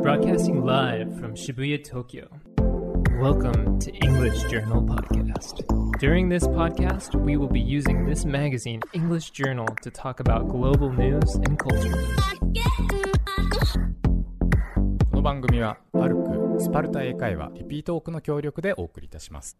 Broadcasting live from Shibuya, Tokyo. Welcome to English Journal Podcast. During this podcast, we will be using this magazine, English Journal, to talk about global news and culture. この番組はパルクスパルタ英会話リピートオークの協力でお送りいたします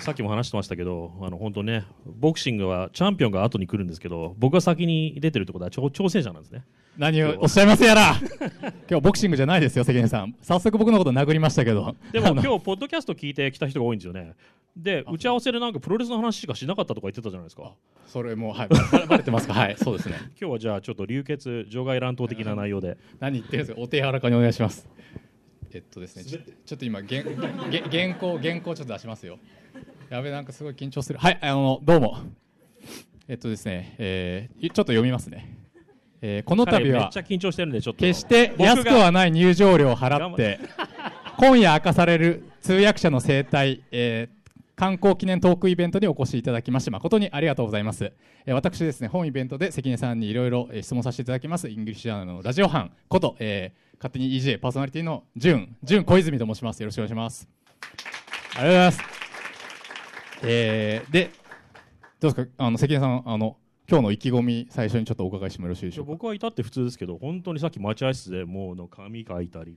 さっきも話してましたけど、あの本当ね、ボクシングはチャンピオンが後に来るんですけど、僕が先に出てるってことは挑挑戦者なんですね。何を？おっしゃいますやら。今日ボクシングじゃないですよ関根さん。早速僕のこと殴りましたけど。でも今日、ポッドキャスト聞いてきた人が多いんですよね。で、打ち合わせでなんかプロレスの話しかしなかったとか言ってたじゃないですか。それもうはい。バレてますか？はいそうですね。今日はじゃあちょっと流血、場外乱闘的な内容で。何言ってるんですかお手柔らかにお願いします。えっとですねちょちょっと今原 原原稿原稿ちょっと出しますよやべなんかすごい緊張する。はいあのどうも。えっとですね、えー、ちょっと読みますね、えーこの度は彼めっちゃ緊張してるんで、ちょっと。決して安くはない入場料を払って今夜明かされる通訳者の生態、えー刊行記念トークイベントにお越しいただきまして誠にありがとうございます、えー私ですね本イベントで関根さんにいろいろえー質問させていただきます。イングリッシュジャーナルのラジオ班こと、えー勝手に EJ パーソナリティのジュンジュン小泉と申します。よろしくお願いします。ありがとうございますえーでどうですか？あの関根さんあの今日の意気込み最初にちょっとお伺いしてもよろしいでしょうか？僕はいたって普通ですけど、本当にさっき待合室でもうの紙書いたり、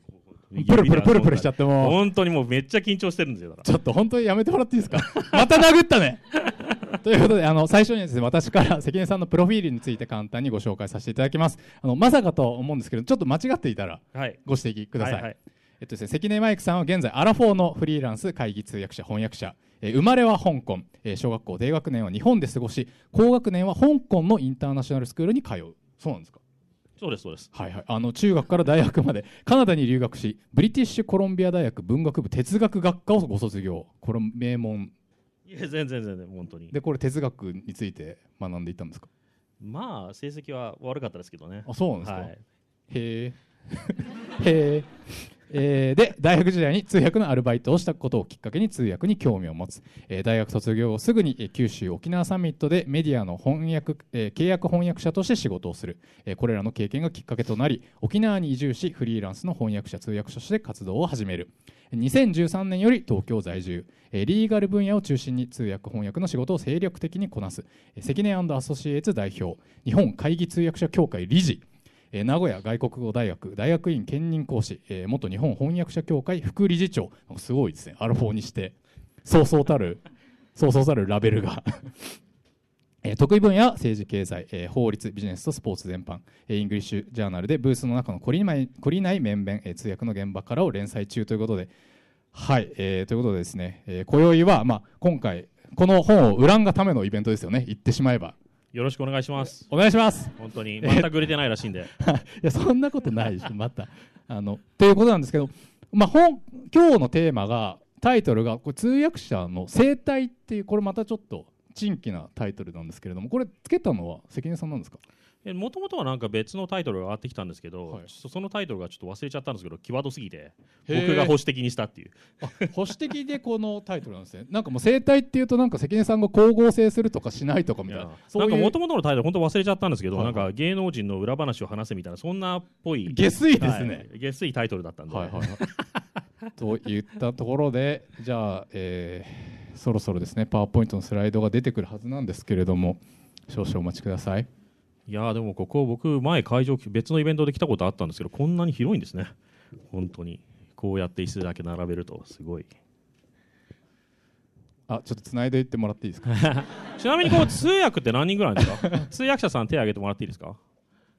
プルプルプルプルしちゃってもう本当にもうめっちゃ緊張してるんですよ。だからちょっと本当にやめてもらっていいですか？また殴ったね ということで、あの、最初にですね、私から関根さんのプロフィールについて簡単にご紹介させていただきます。あの、まさかと思うんですけど、ちょっと間違っていたらはい。ご指摘ください。はいはいえっとですね、関根マイクさんは現在、アラフォーのフリーランス、会議通訳者、翻訳者、えー生まれは香港、えー小学校低学年は日本で過ごし、高学年は香港のインターナショナルスクールに通う。そうなんですか？そうです、そうです。はいはい、あの中学から大学までカナダに留学しブリティッシュコロンビア大学文学部哲学学科をご卒業これ名門いや、全然全然、本当に。でこれ哲学について学んでいったんですか？まあ、成績は悪かったですけどね。あそうなんですか、はい。へえ へええーで大学時代に通訳のアルバイトをしたことをきっかけに通訳に興味を持つ、えー大学卒業後すぐにえー九州沖縄サミットでメディアの翻訳、えー契約翻訳者として仕事をする、えーこれらの経験がきっかけとなり沖縄に移住しフリーランスの翻訳者通訳者として活動を始める。2013年より東京在住。えーリーガル分野を中心に通訳翻訳の仕事を精力的にこなす。えー関根アソシエイツ代表。日本会議通訳者協会理事。え名古屋外国語大学大学院兼任講師、え元日本翻訳者協会副理事長。すごいですね。アラフォーにしてそうそうたるそうそうたるラベルが。え得意分野政治経済、え法律ビジネスとスポーツ全般、えイングリッシュジャーナルでブースの中の懲りない懲りない面々、え通訳の現場からを連載中ということで。はい、えーということでですね、えー今宵は、まあ、今回この本を売らんがためのイベントですよね。言ってしまえば。よろしくお願いします。お願いします本当に、全く売れてないらしいんで。いやそんなことないでしょまたあのということなんですけど、まあ、本今日のテーマがタイトルがこれ通訳者の生態っていうこれまたちょっと珍奇なタイトルなんですけれどもこれつけたのは関根さんなんですか？もともとはなんか別のタイトルが上がってきたんですけど、はい。ちょっとそのタイトルがちょっと忘れちゃったんですけど、際どすぎて、僕が保守的にしたっていう。保守的でこのタイトルなんですね。なんかもう生態っていうとなんか関根さんが光合成するとかしないとかみたいな。そうなんかもともとのタイトル本当忘れちゃったんですけど、はいはい。なんか芸能人の裏話を話せみたいなそんなっぽい下水ですね、はい。下水タイトルだったんで、はいはいはい。といったところでじゃあ、えーそろそろですねパワーポイントのスライドが出てくるはずなんですけれども少々お待ちください。いやーでもここ僕前会場別のイベントで来たことあったんですけどこんなに広いんですね。本当に。こうやって椅子だけ並べるとすごい。あちょっとつないでいってもらっていいですか？ちなみにこう通訳って何人ぐらいですか？通訳者さん手挙げてもらっていいですか？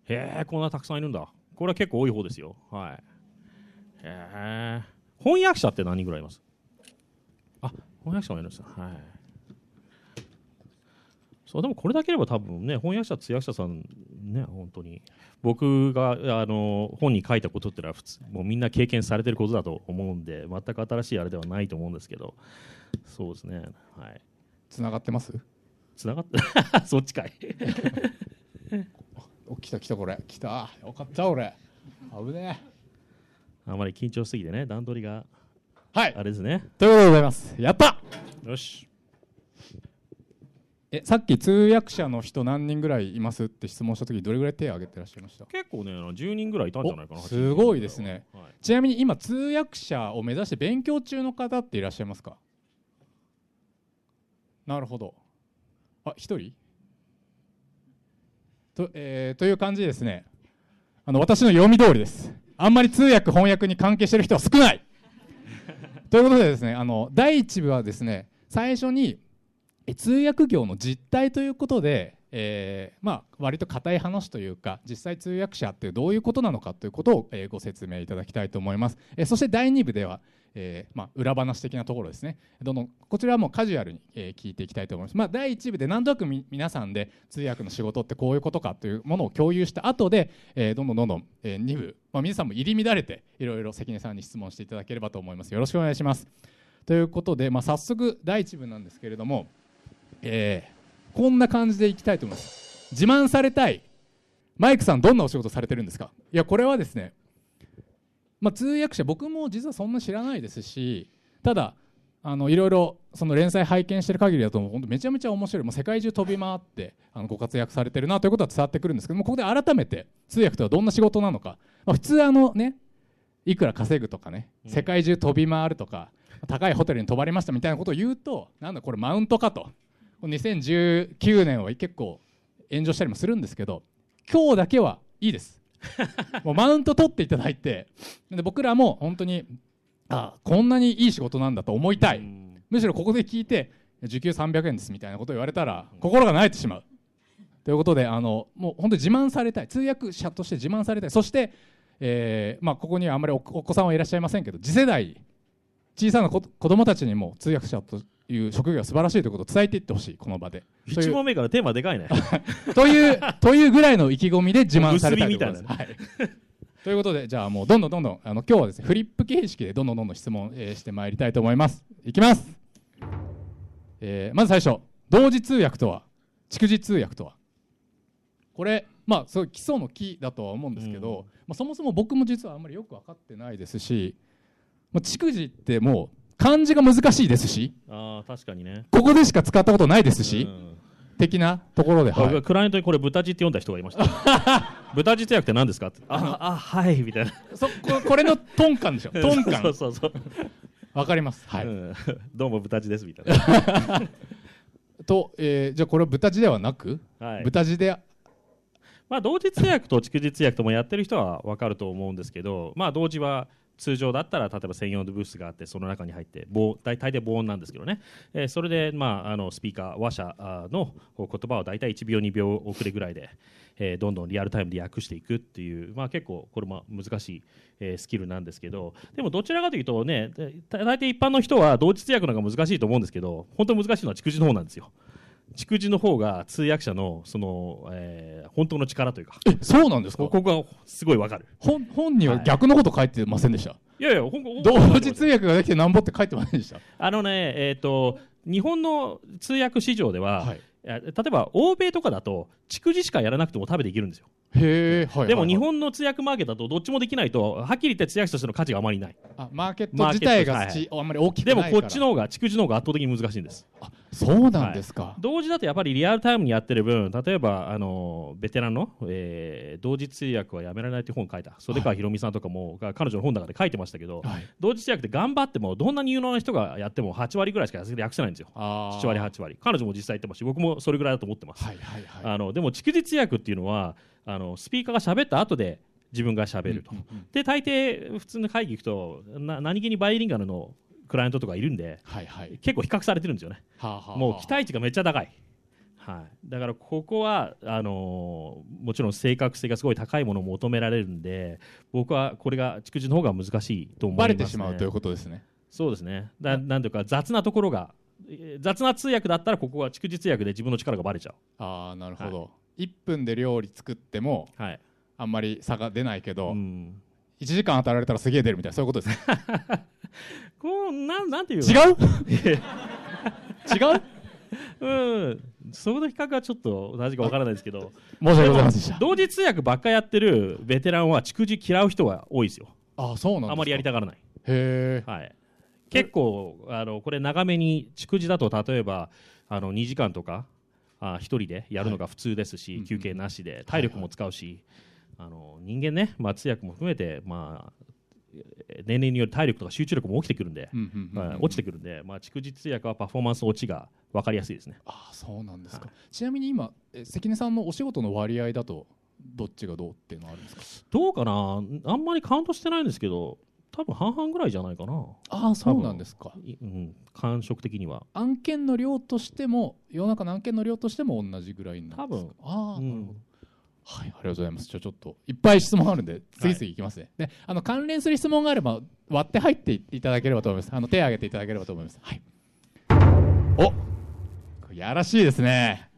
へえこんなたくさんいるんだ。これは結構多い方ですよ。はい。へえ翻訳者って何人ぐらいいます？あ翻訳者もいるんですよはいそうでもこれだければ多分ね翻訳者通訳者さんね本当に。僕があの本に書いたことってのは普通もうみんな経験されてることだと思うんで全く新しいあれではないと思うんですけど。そうですね。はい。つながってます？つながって そっちかい。お来た来たこれ。来た。よかった俺。危ねあまり緊張しすぎてね段取りが。はい。あれですね。ということでございます。やった！よしえさっき通訳者の人何人ぐらいいますって質問した時どれぐらい手を挙げてらっしゃいました？結構ねあの10人ぐらいいたんじゃないかなおすごいですね、はい。ちなみに今通訳者を目指して勉強中の方っていらっしゃいますか？なるほど。あ一人？と,、えーという感じでですね。あの私の読み通りです。あんまり通訳翻訳に関係している人は少ない。ということでですねあの第一部はですね最初にえ通訳業の実態ということで、えーまあ、割と硬い話というか実際通訳者ってどういうことなのかということを、えご説明いただきたいと思います、えそして第2部では、えーまあ、裏話的なところですね。どんどんこちらはもうカジュアルに、え聞いていきたいと思います、まあ、第1部で何となく皆さんで通訳の仕事ってこういうことかというものを共有した後で、えーどんどんどんどん、え2部、まあ、皆さんも入り乱れていろいろ関根さんに質問していただければと思います。よろしくお願いします。ということで、まあ、早速第1部なんですけれどもえーこんな感じでいきたいと思います。自慢されたい。マイクさんどんなお仕事されてるんですか？いやこれはですね、まあ、通訳者僕も実はそんな知らないですしただあのいろいろその連載拝見してる限りだと本当めちゃめちゃ面白い。もう世界中飛び回ってあのご活躍されてるなということは伝わってくるんですけどもここで改めて通訳とはどんな仕事なのか、まあ、普通あのねいくら稼ぐとかね世界中飛び回るとか高いホテルに泊まりましたみたいなことを言うとなんだこれマウントかと2019年は結構炎上したりもするんですけど今日だけはいいです。もうマウント取っていただいてで僕らも本当にあこんなにいい仕事なんだと思いたい。うん。むしろここで聞いて時給300円ですみたいなことを言われたら心が慣れてしまう。ということであのもう本当に自慢されたい。通訳者として自慢されたい。そして、えーまあ、ここにはあんまりおお子さんはいらっしゃいませんけど次世代小さな子子供たちにも通訳者という職業は素晴らしいということを伝えていってほしいこの場で。とい1う問目からテーマでかいね。というというぐらいの意気込みで自慢されたい。と ということでじゃあもうどんどんどんどんあの今日はですねフリップ形式でどんどんどんどん質問、えーしてまいりたいと思います。いきます。えーまず最初同時通訳とは蓄字通訳とは。これまあそういう基礎の木だとは思うんですけど、うん。まあ、そもそも僕も実はあんまりよく分かってないですし、まあ、蓄字ってもう漢字が難しいですしああ確かにね。ここでしか使ったことないですし、うん。的なところで、はい。僕クライアントにこれ豚字って読んだ人がいました。豚字通訳って何ですか？ってああはいみたいな。そここれのトンカンでしょ。トンカン。そうそうそう、わかります。はい、うん。どうも豚字ですみたいな、と、えーじゃあこれは豚字ではなく、はい、豚字でまあ同時通訳と蓄字通訳ともやってる人は分かると思うんですけどまあ同時は通常だったら例えば専用のブースがあってその中に入って大大抵防音なんですけどね、えーそれで、まあ、あのスピーカー話者の言葉を大体1秒2秒遅れぐらいで、えーどんどんリアルタイムで訳していくっていう、まあ、結構これも難しい、えースキルなんですけどでもどちらかというとね大体一般の人は同時通訳の方が難しいと思うんですけど本当に難しいのは蓄字の方なんですよ。蓄字の方が通訳者のその、えー本当の力というか。えそうなんですか？ここがすごいわかる。本本には逆のこと書いてませんでした、いやいや、ほんほん同時通訳ができてなんぼって書いてませんでした？あのね、えっ、と、日本の通訳市場では、はい。え例えば欧米とかだと、蓄字しかやらなくても食べていけるんですよ。へえ、はいでもはい。日本の通訳マーケットだと、どっちもできないと、はっきり言って通訳としての価値があまりない。あマーケット自体がち、あんまり大きくないでもこっちの方が、蓄字の方が圧倒的に難しいんです。あそうなんですか、同時だとやっぱりリアルタイムにやってる分、例えば、あのベテランの、えー同時通訳はやめられないという本を書いた、袖川ひろみさんとかも、が彼女の本の中で書いてましたけど、はい同時通訳って頑張っても、どんなに有能な人がやっても8割ぐらいしか訳せないんですよ。あー7割、8割。彼女も実際言ってますし、僕もそれぐらいだと思ってます。はいはいはいあのでも、蓄字通訳っていうのは、あのスピーカーが喋った後で自分が喋ると。うんうんうんで、大抵、普通の会議行くと、な何気にバイリンガルのクライアントとかいるんで、はいはい。結構比較されてるんですよね。はあはあはあ。もう期待値がめっちゃ高い。はい、だからここはあのーもちろん正確性がすごい高いものを求められるんで僕はこれが蓄字の方が難しいと思います、ね、バレてしまうということですね。そうですね。だなんていうか雑なところがえー雑な通訳だったらここは蓄字通訳で自分の力がバレちゃああなるほど、1分で料理作ってもうはい。あんまり差が出ないけど、うん。1時間られたらすげえ出るみたいなそういうことですね こうなんなんていう違のう？違う？うん。その比較はちょっと同じかわからないですけど。申し訳ございません同時通訳ばっかやってるベテランは蓄字嫌う人が多いですよ。あそうなんですか。あまりやりたがらない。へえはい、結構あのこれ長めに蓄字だと例えばあの2時間とかあ一人でやるのが普通ですし、はい。休憩なしで体力も使うし、あの人間ね、まあ、通訳も含めて、まあ、えー年齢による体力とか集中力も起きてくるんで、落ちてくるんで、まあ、蓄日通訳はパフォーマンス落ちが分かりやすいですね。ああそうなんですか、はちなみに今え関根さんのお仕事の割合だとどっちがどうっていうのはあるんですか？どうかな？あんまりカウントしてないんですけど多分半々ぐらいじゃないかな、ああそうなんですか。いうん、感触的には。案件の量としても世の中の案件の量としても同じぐらいなんですか？多分。ああ、うん。なるほどはいありがとうございます。じゃあちょっといっぱい質問あるんで次々いきますね、であの関連する質問があれば割って入っていただければと思います。あの手を挙げていただければと思います。はい。おやらしいですね。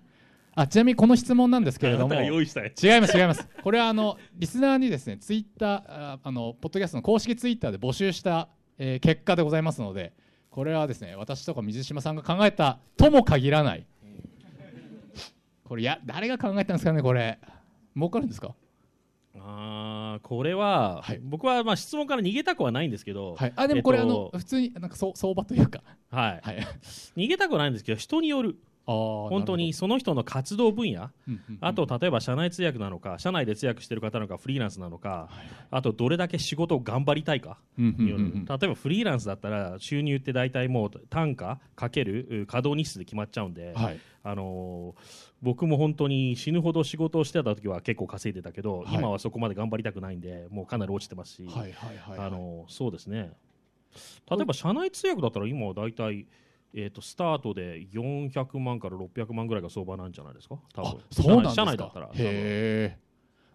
あちなみにこの質問なんですけれども用意したい違います違います。これはあのリスナーにですねツイッターああのポッドキャストの公式ツイッターで募集した、えー結果でございますのでこれはですね私とか水島さんが考えたとも限らない。これや誰が考えたんですかねこれ儲かるんですか？あーこれは、はい。僕はまあ質問から逃げたくはないんですけど、はい。あでもこれ、えっとあの普通になんかそう相場というか。はい。はい。逃げたくはないんですけど人による本当にその人の活動分野？あと例えば社内通訳なのか社内で通訳してる方なのかフリーランスなのかあとどれだけ仕事を頑張りたいか？例えばフリーランスだったら収入って大体もう単価かけるう稼働日数で決まっちゃうんで、はい。あのー僕も本当に死ぬほど仕事をしてた時は結構稼いでたけど、はい。今はそこまで頑張りたくないんでもうかなり落ちてますし、そうですね。例えば社内通訳だったら今は大体えー、とスタートで400万から600万ぐらいが相場なんじゃないですか？多あ分そうなんですか？社内だったらへえ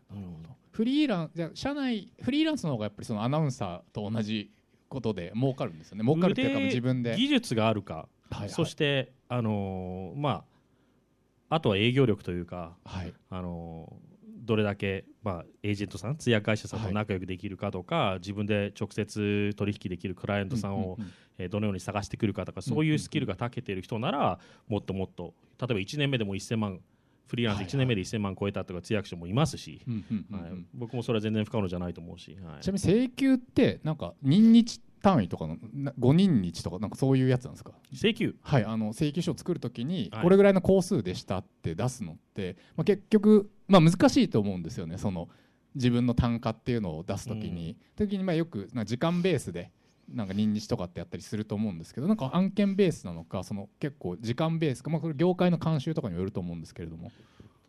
多分うんフリーランじゃあ社内フリーランスの方がやっぱりそのアナウンサーと同じことで儲かるんですよね。儲かるっていうか腕自分で、技術があるか、はいはい。そして、あのーまあ、あとは営業力というか、はい。あのーどれだけ、まあ、エージェントさん通訳会社さんとはい。仲良くできるかとか、自分で直接取引できるクライアントさんを、うんうんうん。えーどのように探してくるかとかそういうスキルが長けている人ならもっともっと例えば1年目でも1000万フリーランスはいはい。1年目で1000万超えたとか通訳者もいますし、僕もそれは全然不可能じゃないと思うし、はい。ちなみに請求ってなんか任日単位とかのな5人日とかなんかそういうやつなんですか？請求？はいあの請求書を作るときにはい。これぐらいの工数でしたって出すのって、まあ、結局、まあ、難しいと思うんですよね。その自分の単価っていうのを出すときに、時にまあよく時間ベースでなんか任日とかってやったりすると思うんですけどなんか案件ベースなのかその結構時間ベースか、まあ、これ業界の慣習とかにもよると思うんですけれども。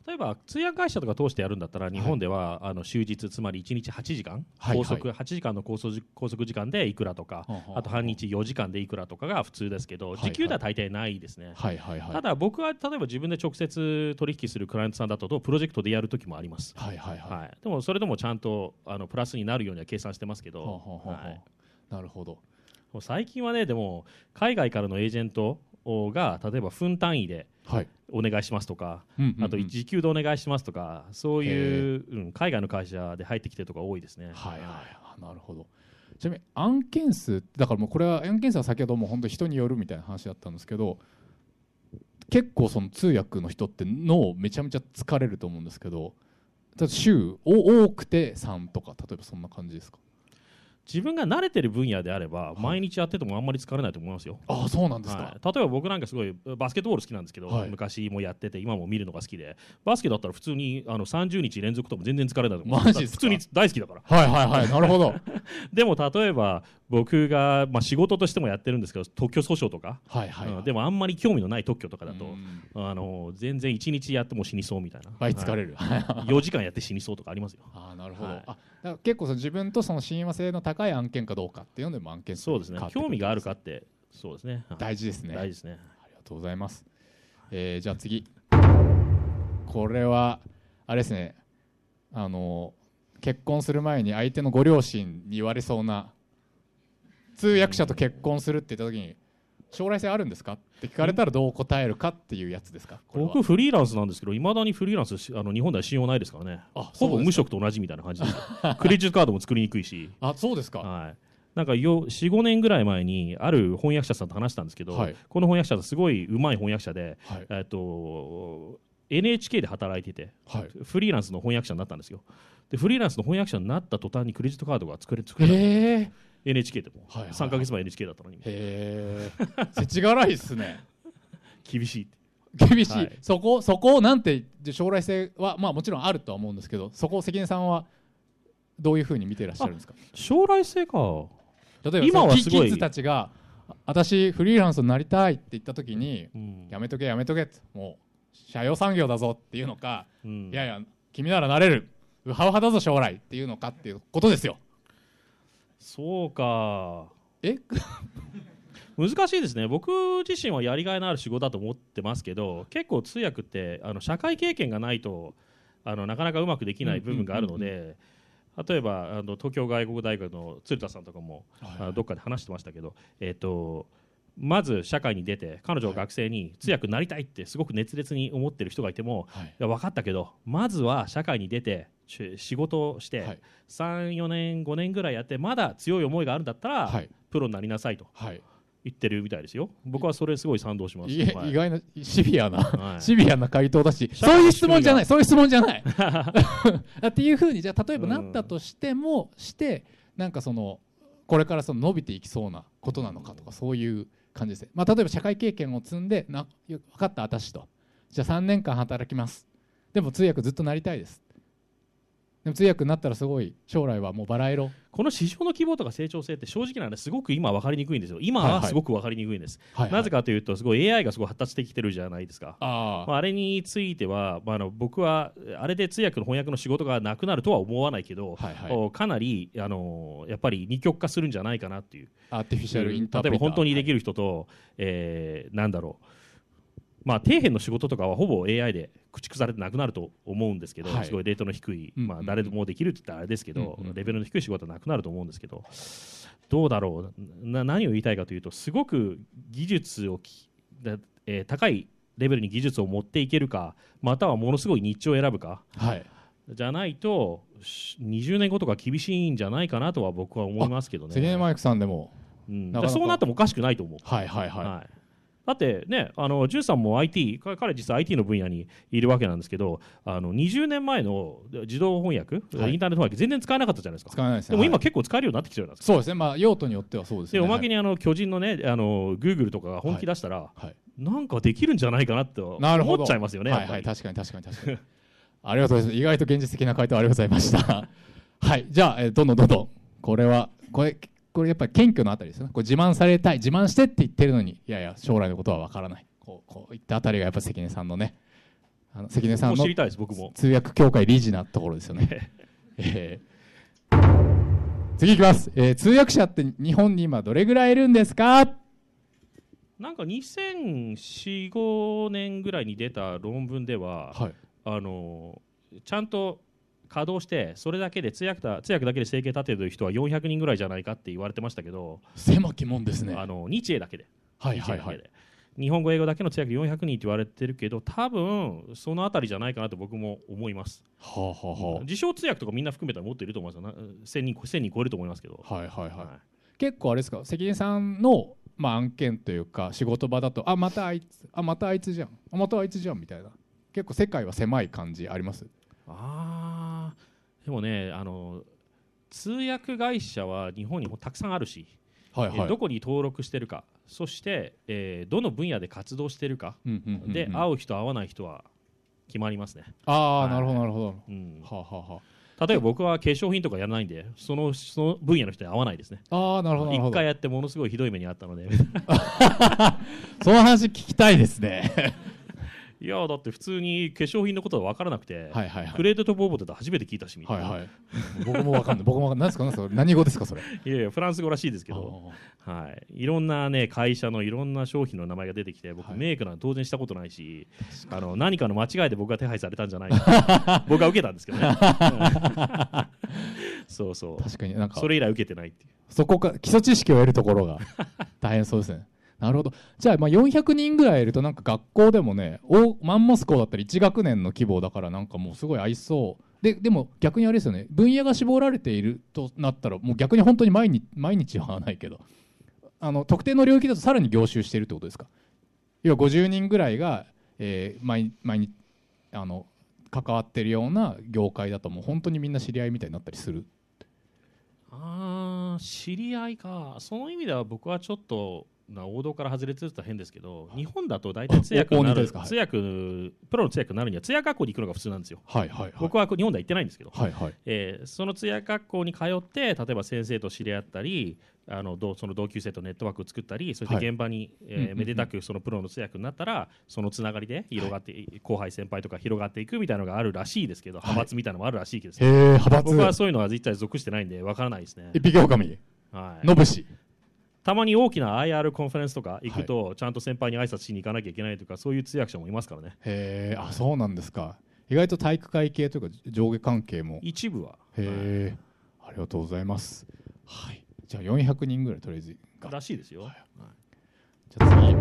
例えば通訳会社とか通してやるんだったら日本では、あの終日つまり1日8時間、はい拘束8時間の拘束拘束時間でいくらとか、あと半日4時間でいくらとかが普通ですけど、はい時給では大体ないですね。はいはいはい。ただ僕は例えば自分で直接取引するクライアントさんだとプロジェクトでやる時もあります、はいはいはい。はい、でもそれでもちゃんとあのプラスになるようには計算してますけはど、あはあはあ。はいなるほど。最近はねでも海外からのエージェントが例えば分単位ではい。お願いしますとか、うんうんうん。あと時給でお願いしますとかそういう、うん、海外の会社で入ってきてるとか多いですね。はいはいあなるほど。ちなみに案件数だからもうこれは案件数は先ほども本当人によるみたいな話だったんですけど結構その通訳の人って脳めちゃめちゃ疲れると思うんですけど週お多くて3とか例えばそんな感じですか？自分が慣れてる分野であれば、い。毎日やっててもあんまり疲れないと思いますよ。ああそうなんですか、はい、例えば僕なんかすごいバスケットボール好きなんですけど、はい。昔もやってて今も見るのが好きでバスケだったら普通にあの30日連続とも全然疲れないと思う。マジっすか？普通に大好きだから。はいはいはいなるほど。でも例えば僕が、まあ、仕事としてもやってるんですけど特許訴訟とか、はいはい、はい。うんでもあんまり興味のない特許とかだと、うん。あの全然1日やっても死にそうみたいな。倍疲れる、る、4時間やって死にそうとかありますよ。ああなるほど、から結構その自分とその親和性の高い案件かどうかっていうのでも案件数そうですね。興味があるかってそうですね。はい。大事ですね。大事ですね。ありがとうございます。えーじゃあ次。これは、あれですね、あの、結婚する前に相手のご両親に言われそうな、通訳者と結婚するって言った時に、将来性あるんですか？って聞かれたらどう答えるかっていうやつですか？僕フリーランスなんですけどいまだにフリーランスしあの日本では信用ないですからね。あほぼ無職と同じみたいな感じで クレジットカードも作りにくいし。あ、そうですか？はい。なんかよ45年ぐらい前にある翻訳者さんと話したんですけど、はい。この翻訳者さんすごい上手い翻訳者で、はい。えっと NHK で働いててはい。フリーランスの翻訳者になったんですよ。でフリーランスの翻訳者になった途端にクレジットカードが作れ作れた。へえ。NHK でも、はいはいはい。3か月前 NHK だったのに。へえ。世知辛いっすね。厳しい厳しい、はい。そこそこをなんて将来性はまあもちろんあるとは思うんですけどそこを関根さんはどういうふうに見てらっしゃるんですか？将来性か。例えば今はすキッズたちがあ私フリーランスになりたいって言った時にうん。やめとけやめとけもう社用産業だぞっていうのか、うん。いやいや君ならなれる。ウハウハだぞ将来っていうのかっていうことですよそうか。え？難しいですね。僕自身はやりがいのある仕事だと思ってますけど結構通訳ってあの社会経験がないとあのなかなかうまくできない部分があるので、例えばあの東京外国大学の鶴田さんとかも、あのどっかで話してましたけど、えっとまず社会に出て彼女は学生に通訳になりたいってすごく熱烈に思ってる人がいても、はい。いや分かったけどまずは社会に出てし仕事をして、はい。34年5年ぐらいやってまだ強い思いがあるんだったら、はい。プロになりなさいとはい。言ってるみたいですよ。僕はそれすごい賛同します、意外なシビアな、はい。シビアな回答だしそういう質問じゃない仕そういう質問じゃない。っていうふうにじゃあ例えばうんなったとしても、してなんかそのこれからその伸びていきそうなことなのかとかそういう感じです。ね、まあ、例えば社会経験を積んでな分かった私と。じゃあ3年間働きます。でも通訳ずっとなりたいですでも通訳になったらすごい将来はもうバラ色。この市場の規模とか成長性って正直な話すごく今分かりにくいんですよ。今はいははい。すごく分かりにくいんです、はいなぜかというとすごい AI がすごい発達してきてるじゃないですか。あまあ、あれについては、まあ、あの僕はあれで通訳の翻訳の仕事がなくなるとは思わないけど、はいはい。おかなりあのやっぱり二極化するんじゃないかなっていう。あアーティフィシャルインタープ例えば本当にできるる人と、えーなんだろうまあ、底辺の仕事とかはほぼ AI で駆逐されてなくなると思うんですけど、はい。すごいレートの低い、うんまあ、誰でもできるって言ったらあれですけど、うんうんレベルの低い仕事はなくなると思うんですけどどうだろう？な何を言いたいかというとすごく技術をきだ、えー高いレベルに技術を持っていけるかまたはものすごいニッチを選ぶかはい。じゃないとし20年後とか厳しいんじゃないかなとは僕は思いますけどね。マイクさんでもうん、なかなか。そうなってもおかしくないと思う。はいはいはい、はいだってね、あのジュンさんも IT、か彼実は IT の分野にいるわけなんですけど、あの20年前の自動翻訳、はい。インターネット翻訳、全然使えなかったじゃないですか。使わないです。ねでも今、はい。結構使えるようになってきてるじゃないですか。そうですね。まあ用途によってはそうですね。おまけにあの巨人のね、あの Google とかが本気出したら、はい。なんかできるんじゃないかなってなるほど思っちゃいますよね、はいはい。確かに確かに確かに。ありがとうございます。意外と現実的な回答ありがとうございました。はい。じゃあ、えーどんどんどんどん。これはこれこれやっぱり謙虚のあたりですよね。これ自慢されたい自慢してって言ってるのにいやいや将来のことは分からない。こうこういったあたりがやっぱ関根さんのね。あの関根さんのもう知りたいです、僕も。通訳協会理事なところですよね、えー次いきます、えー通訳者って日本に今どれぐらいいるんですか？なんか2004、5年ぐらいに出た論文では、はい。あのちゃんと稼働してそれだけで通訳だ通訳だけで生計立ててる人は400人ぐらいじゃないかって言われてましたけど、狭きもんですね。あの日英だけで,、はいはいはい。日本語英語だけの通訳400人って言われてるけど多分そのあたりじゃないかなと僕も思います、はあはあはあ。自称通訳とかみんな含めたらもっといると思いますよ。な1000人 ,1000 人超えると思いますけど、はいはいはい、はい。結構あれですか？関根さんの、まあ、案件というか仕事場だとあまたあいつあまたあいつじゃん。あまたあいつじゃんみたいな。結構世界は狭い感じあります？あーでもねあの通訳会社は日本にもたくさんあるし、はいえーどこに登録してるかそして、えーどの分野で活動してるかうんうんうんうん。で会う人会わない人は決まりますね、ああ、はい。なるほどなるほど。うん、はあはあは例えば僕は化粧品とかやらないんでそのその分野の人に会わないですね。あああなるほどなるほど。一回やってものすごいひどい目にあったので。その話聞きたいですねいやだって普通に化粧品のことは分からなくて、はいはいはい。クレードとボーボーって初めて聞いたしみたいな、はいはい。僕もわかんない僕もわかんない。何ですか何ですか何語ですかそれ。いやいやフランス語らしいですけど。はい、いろんな、ね、会社のいろんな商品の名前が出てきて僕、はい。メイクなんて当然したことないしあの何かの間違いで僕が手配されたんじゃないか 僕は受けたんですけどね。そうそう。確かになんか。それ以来受けてないっていう。そこか基礎知識を得るところが大変そうですね。なるほど。じゃあ、まあ、400人ぐらいいると、なんか学校でもね、マンモス校だったら1学年の規模だから、なんかもうすごい合いそう。で、でも逆にあれですよね、分野が絞られているとなったら、もう逆に本当に毎日、毎日はないけど、あの、特定の領域だとさらに凝集しているってことですか？要は50人ぐらいが、えー毎日、あの、関わってるような業界だと、もう本当にみんな知り合いみたいになったりする。あー知り合いかその意味では僕はちょっと王道から外れてると変ですけど日本だと大体通訳になる通訳プロの通訳になるには通訳学校に行くのが普通なんですよ。はいはいはい。僕は日本では行ってないんですけど、はいはい。えーその通訳学校に通って例えば先生と知り合ったりあの同その同級生とネットワークを作ったりそして現場に、えーうんうんうん。めでたくそのプロの通訳になったらそのつながりで広がって、後輩先輩とか広がっていくみたいなのがあるらしいですけど、派閥みたいなのもあるらしいけど、へえ派閥。僕はそういうのは一切属してないんでわからないですね、一匹狼はい、のぶしたまに大きな IR コンファレンスとか行くと、ちゃんと先輩に挨拶しに行かなきゃいけないとかそういう通訳者もいますからね。へえあそうなんですか。意外と体育会系というか上下関係も。一部は。へえありがとうございます。はい。じゃあ400人ぐらいとりあえずがらしいですよ、はい。じゃあ次。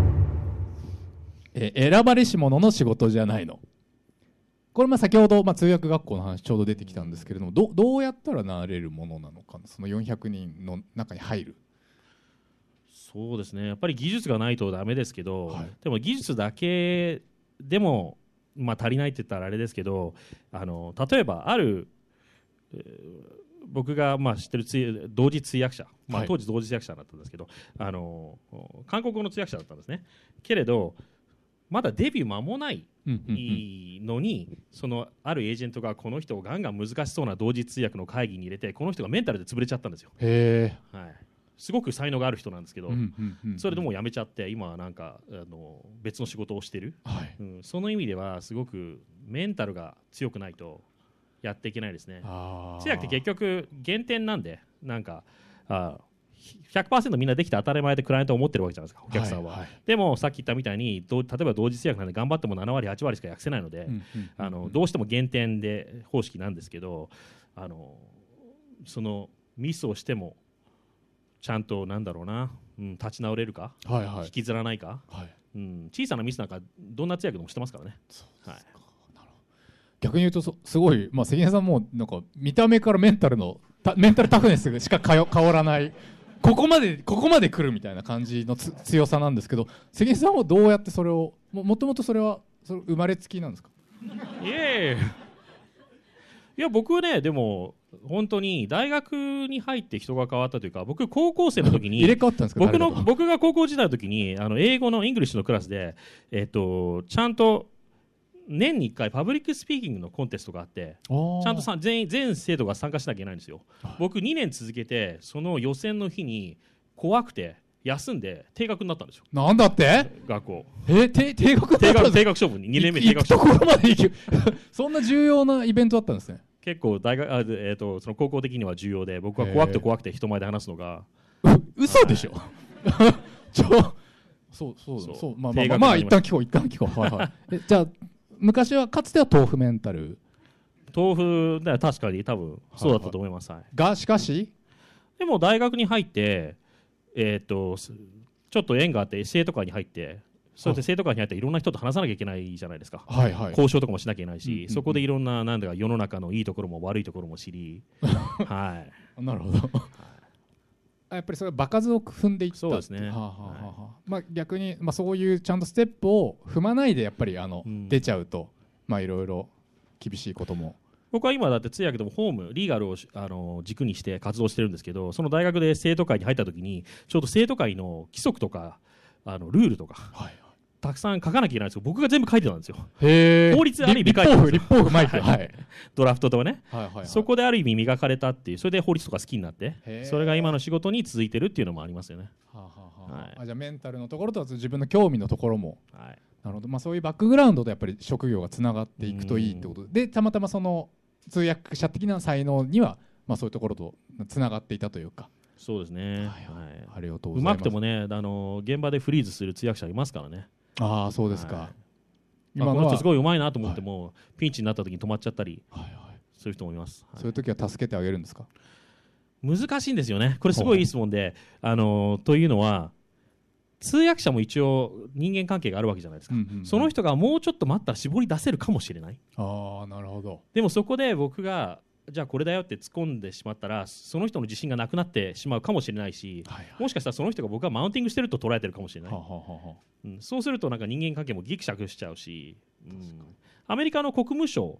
えー選ばれし者の仕事じゃないの。これまあ先ほど、まあ、通訳学校の話ちょうど出てきたんですけれどもどどうやったらなれるものなのかな。その400人の中に入るそうですね。やっぱり技術がないとダメですけど、はい。でも技術だけでも、まあ、足りないって言ったらあれですけどあの例えばある、えー僕がまあ知ってる通同時通訳者、まあはい。当時同時通訳者だったんですけど、あの韓国語の通訳者だったんですね。けれどまだデビュー間もないのにそのあるエージェントがこの人をガンガン難しそうな同時通訳の会議に入れてこの人がメンタルで潰れちゃったんですよ、へはい、すごく才能がある人なんですけど、それでもう辞めちゃって今はなんかあの別の仕事をしてる、はい。うん、その意味ではすごくメンタルが強くないとやっていけないですね。通訳って結局減点なんでなんかあ100%みんなできて当たり前でクライアントは思ってるわけじゃないですかお客さんは、はいはい。でもさっき言ったみたいにどう例えば同時通訳なんで頑張っても7割8割しか訳せないので、どうしても減点で方式なんですけどあのそのミスをしてもちゃんとなんだろうな、うん、立ち直れるか、はいはい。引きずらないか、はい。うん、小さなミスなんかどんな通訳でもしてますからね。はい。逆に言うとそすごい、まあ、関根さんもなんか見た目からメンタルのたメンタルタフネスしかかよ変わらない。ここまでここまで来るみたいな感じのつ強さなんですけど関根さんはどうやってそれをももともとそれはそれ生まれつきなんですか？いえ。いえいや僕ねでも本当に大学に入って人が変わったというか僕高校生の時に入れ替わったんですか僕の僕が高校時代の時にあの英語のイングリッシュのクラスで、えっとちゃんと年に1回パブリックスピーキングのコンテストがあってちゃんとさ全員全生徒が参加しなきゃいけないんですよ。はい僕2年続けてその予選の日に怖くて休んで停学になったんですよ。なんだって？学校。えて停学だ停学停学処分に2年目停学処分。そんな重要なイベントだったんですね結構大学あ、えー、とその高校的には重要で僕は怖くて怖くて人前で話すのがう嘘でしょ？ちょそうそうそう。そうまあまあ定まあまあ一旦聞こう一旦聞こう。はいはい。えじゃあ昔はかつては豆腐メンタル？豆腐だ確かに多分そうだったと思います、はい。がしかし？でも大学に入って、えー、とすちょっと縁があって生徒会に入ってそうやって生徒会に入っていろんな人と話さなきゃいけないじゃないですか、はいはい。交渉とかもしなきゃいけないし、うんうんうん。そこでいろんななんだか世の中のいいところも悪いところも知り、はい、なるほど。あやっぱりそれは場数を踏んでいったそうですね。はあはあはあはあ。まあ逆にまあそういうちゃんとステップを踏まないでやっぱりあのうん。出ちゃうとまあいろいろ厳しいことも。僕は今だって通訳でもホームリーガルをしあの軸にして活動してるんですけどその大学で生徒会に入った時にちょうど生徒会の規則とかあのルールとかはいたくさん書かなきゃいけないんですよ。僕が全部書いてたんですよ。法律ある意味立法府立法ははいい。ドラフトとかね。はいはいはい。そこである意味磨かれたっていう。それで法律とか好きになって。それが今の仕事に続いてるっていうのもありますよね、はあはあはい。あじゃあメンタルのところと自分の興味のところも。はい、なるほど、まあ、そういうバックグラウンドとやっぱり職業がつながっていくといいってこと。でたまたまその通訳者的な才能には、まあ、そういうところとつながっていたというか。そうですね、はいはい。ありがとうごうまくてもねあの現場でフリーズする通訳者いますからねああそうですか、はい。まあ、この人すごい上手いなと思っても、ピンチになった時に止まっちゃったりはいはい。そういう人もいます、はい。そういう時は助けてあげるんですか？難しいんですよね。これすごいいい質問であのというのは通訳者も一応人間関係があるわけじゃないですか、うんうんうん。その人がもうちょっと待ったら絞り出せるかもしれない。ああなるほど。でもそこで僕がじゃあこれだよって突っ込んでしまったらその人の自信がなくなってしまうかもしれないしはいもしかしたらその人が僕がマウンティングしてると捉えてるかもしれない、はあはあはうん、そうするとなんか人間関係もギクシャクしちゃうし、うん、アメリカの国務省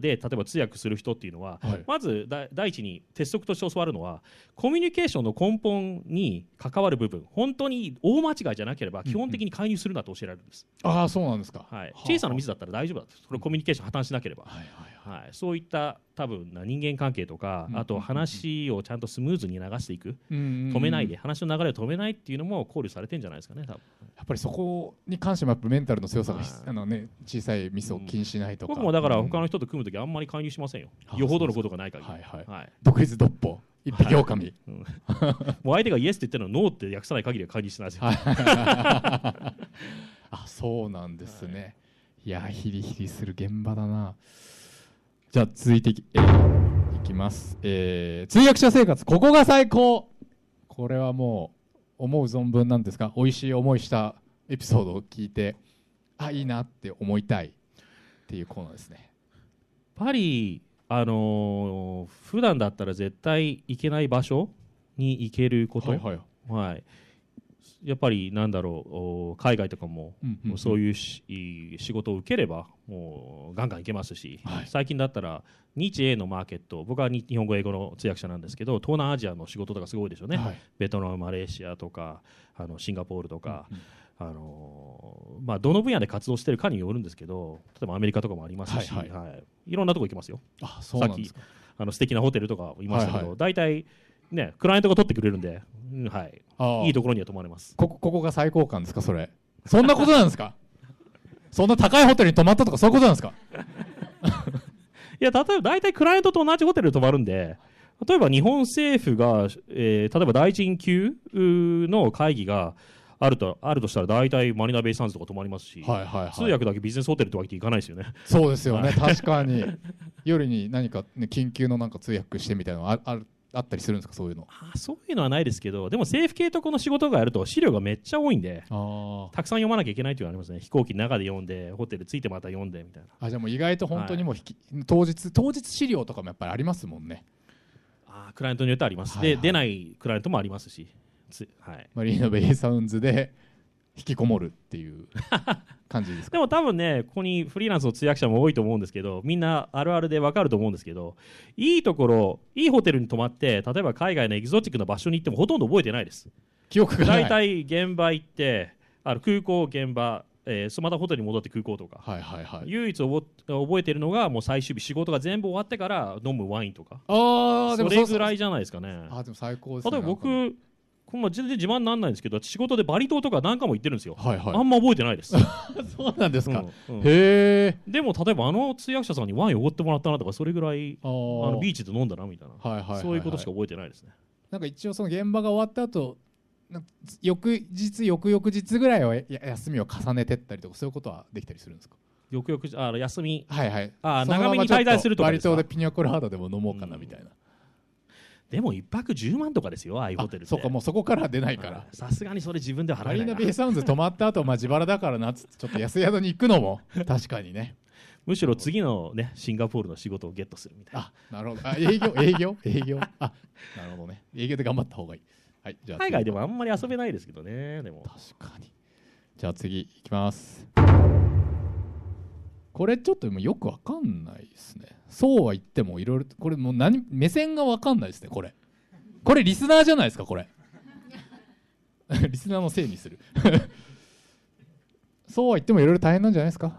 で例えば通訳する人っていうのは、はい。まずだ第一に鉄則として教わるのはコミュニケーションの根本に関わる部分本当に大間違いじゃなければ基本的に介入するなと教えられるんです、ああそうなんですか。はい、あ。小さなミスだったら大丈夫だと。それコミュニケーション破綻しなければ、はいはいはい。はい、そういった多分な人間関係とか、うんあと話をちゃんとスムーズに流していく、止止めないで話の流れを止めないっていうのも考慮されてんじゃないですかね多分。やっぱりそこに関してもやっぱメンタルの強さがあのね小さいミスを気にしないとか、僕もだからうん他の人と組むときあんまり介入しませんよ、あよほどのことがない限り、はいはい。はい。独立独歩。一匹狼、もう相手がイエスって言ってるのをノーって訳さない限りは介入しないですよ、あそうなんですね、い、やヒリヒリする現場だな。じゃあ続いていき,、えーいきます、えー通訳者生活ここが最高。これはもう思う存分なんですか美味しい思いしたエピソードを聞いてあいいなって思いたいっていうコーナーですねパリ、あのー普段だったら絶対行けない場所に行けること、はいはい。はい。やっぱりなんだろうお海外とかも、うんうんうん。そういうしいい仕事を受ければもうガンガン行けますし、はい。最近だったら日英のマーケット僕はに日本語英語の通訳者なんですけど東南アジアの仕事とかすごいでしょうね、はい。ベトナムマレーシアとかあのシンガポールとか、うんあのーまあ、どの分野で活動してるかによるんですけど例えばアメリカとかもありますし、はいはい。い。ろんなとこ行きますよ。あそうなんですか。あの素敵なホテルとかいましたけど、はいは大体ねクライアントが取ってくれるんで、うんはい、いいところには泊まれます。ここここが最高感ですかそれ。そんなことなんですか？そんな高いホテルに泊まったとかそういうことなんですか？いや例えば大体クライアントと同じホテルで泊まるんで例えば日本政府が、えー例えば大臣級の会議があるとあるとしたら大体マリナベイサンズとか泊まりますし、はいはいはい。通訳だけビジネスホテルとわけにいかないですよね。そうですよね。確かに。夜に何か、ね、緊急のなんか通訳してみたいなのああるあったりするんですかそういうの？あそういうのはないですけどでも政府系とこの仕事がやると資料がめっちゃ多いんであたくさん読まなきゃいけないっていうのはありますね。飛行機の中で読んでホテル着いてまた読んでみたいな。あじゃあもう意外と本当にもう引き、当日当日資料とかもやっぱりありますもんね。あークライアントによってあります、はいはい。で出ないクライアントもありますし。つはい。マリーナベイサウンズで引きこもるっていう 感じですか？でも多分ね、ここにフリーランスの通訳者も多いと思うんですけど、みんなあるあるでわかると思うんですけど、いいところ、いいホテルに泊まって、例えば海外のエキゾチックな場所に行ってもほとんど覚えてないです。記憶がない。大体現場行って、あの空港、現場、えーそまたホテルに戻って空港とか。はいはいはい。唯一覚えてるのがもう最終日仕事が全部終わってから飲むワインとか。ああでもそれぐらいいじゃないですかね。あでも最高ですね例えば僕この全然自慢にならないんですけど仕事でバリ島とか何回も行ってるんですよ、はいはい。あんま覚えてないです、そうなんですか、うんうん。へえ。でも例えばあの通訳者さんにワインおごってもらったなとかそれぐらいあのビーチで飲んだなみたいな、はいはいはいはい。そういうことしか覚えてないですね。なんか一応その現場が終わった後翌日翌々日ぐらいはや休みを重ねてったりとかそういうことはできたりするんですか？よくよくあ休み。はいはい。あ長めに滞在するとかバリ島でピニャコラーダでも飲もうかなみたいな、でも一泊10万とかですよああいうホテルって。そうかもうそこからは出ないから。はいさすがにそれ自分ではマリーナ払えないな。ベイサウンズ泊まった後、まあ自腹だからなっつってちょっと安宿に行くのも。確かにね。むしろ次のねシンガポールの仕事をゲットするみたいな。あなるほど。あ営業？営業？営業？あなるほどね。営業で頑張った方がいい。はいじゃあ海外でもあんまり遊べないですけどねでも。確かに。じゃあ次いきますこれちょっともうよくわかんないですね。そうは言ってもいろいろこれもう何目線がわかんないですねこれ。これリスナーじゃないですかこれ。リスナーのせいにする。そうは言ってもいろいろ大変なんじゃないですか？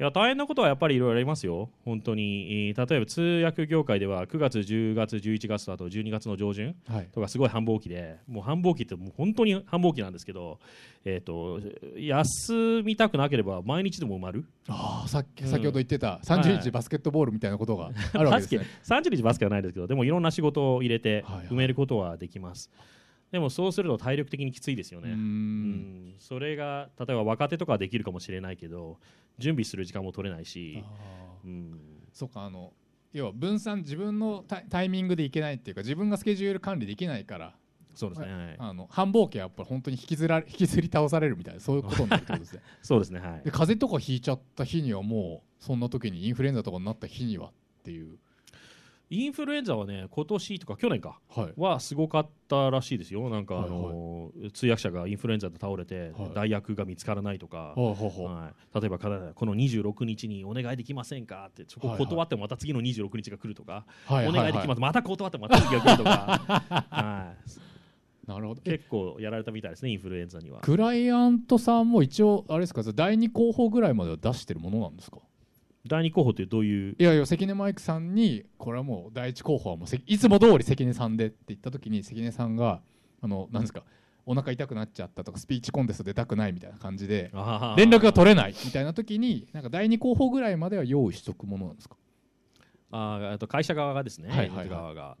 いや大変なことはやっぱりいろいろありますよ、本当に、えー例えば通訳業界では9月、10月、11月とあと12月の上旬はい。とかすごい繁忙期で、もう繁忙期ってもう本当に繁忙期なんですけど、えー、と休みたくなければ毎日でも埋まる、ああさっきうん先ほど言ってたは30い日バスケットボールみたいなことがあるわけですね。30日バスケはないですけど、でもいろんな仕事を入れてはいはい。埋めることはできます。でもそうすると体力的にきついですよね。うん。ん。それが例えば若手とかはできるかもしれないけど準備する時間も取れないし、うん、そうかあの要は分散自分のタイタイミングでいけないっていうか自分がスケジュール管理できないからそうですね、はい。あの繁忙期はやっぱり本当に引きずら 引きずり倒されるみたいなそういうことになるってことですね。そうですねはい。で風邪とかひいちゃった日にはもうそんな時にインフルエンザとかになった日にはっていうインフルエンザはね今年とか去年かはい。はすごかったらしいですよ。なんかあはい。の、通訳者がインフルエンザで倒れて、はい。代役が見つからないとか、例えばかこの26日にお願いできませんかってそこはいはい断ってもまた次の26日が来るとか、はいお願いできます、また断ってもまた次が来るとか、はい、なるほど。え結構やられたみたいですねインフルエンザには。クライアントさんも一応あれですか第二候補ぐらいまでは出してるものなんですか？第二候補ってどういう？いやいや関根マイクさんにこれはもう第一候補はもうせいつも通り関根さんでって言った時に関根さんがあのなんですかお腹痛くなっちゃったとかスピーチコンテスト出たくないみたいな感じで連絡が取れないみたいな時になんか第二候補ぐらいまでは用意しとくものなんですか？あと会社側がですね、はいはい側が。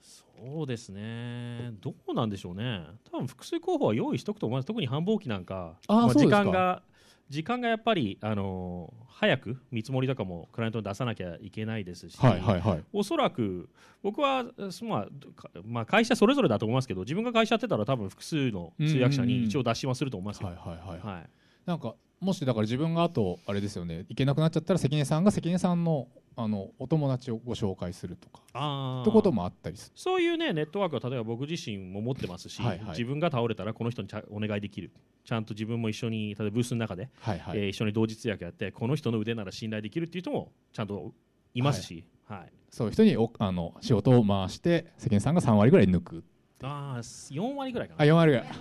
そうですね。どうなんでしょうね。多分複数候補は用意しとくと思います。特に繁忙期なんかまあ時あーそうですか。間が時間がやっぱり、あのー早く見積もりとかもクライアントに出さなきゃいけないですし、はいはいはい。おそらく僕は、すまあかまあ、会社それぞれだと思いますけど自分が会社やってたら多分複数の通訳者に一応出しはすると思いますよ。はいはいはい。はい。なんかもしだから自分があとあれですよね行けなくなっちゃったら関根さんが関根さんのあのお友達をご紹介するとかあー。ってこともあったりする。そういうねネットワークは例えば僕自身も持ってますし、はいはい。自分が倒れたらこの人にお願いできる。ちゃんと自分も一緒に例えばブースの中で、はいはい、えー一緒に同時通訳やってこの人の腕なら信頼できるっていう人もちゃんといますし、はい。そういう人におあの仕事を回して関根さんが3割ぐらい抜くああ4割ぐらいかあな、4割ぐらい。はい、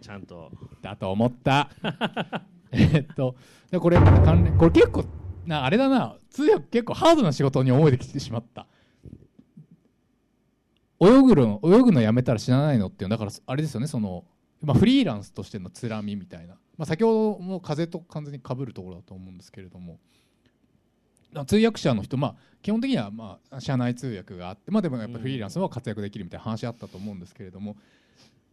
ちゃんと。だと思った えっとでこれ関連これ結構なあれだな。通訳結構ハードな仕事に思えてきてしまった。泳ぐの泳ぐのやめたら死なないのっていうだからあれですよねその、まあ、フリーランスとしてのつらみみたいな、まあ、先ほども風と完全にかぶるところだと思うんですけれども。通訳者の人、まあ、基本的には、まあ、社内通訳があって、まあ、でもやっぱフリーランスは活躍できるみたいな話あったと思うん。ですけれども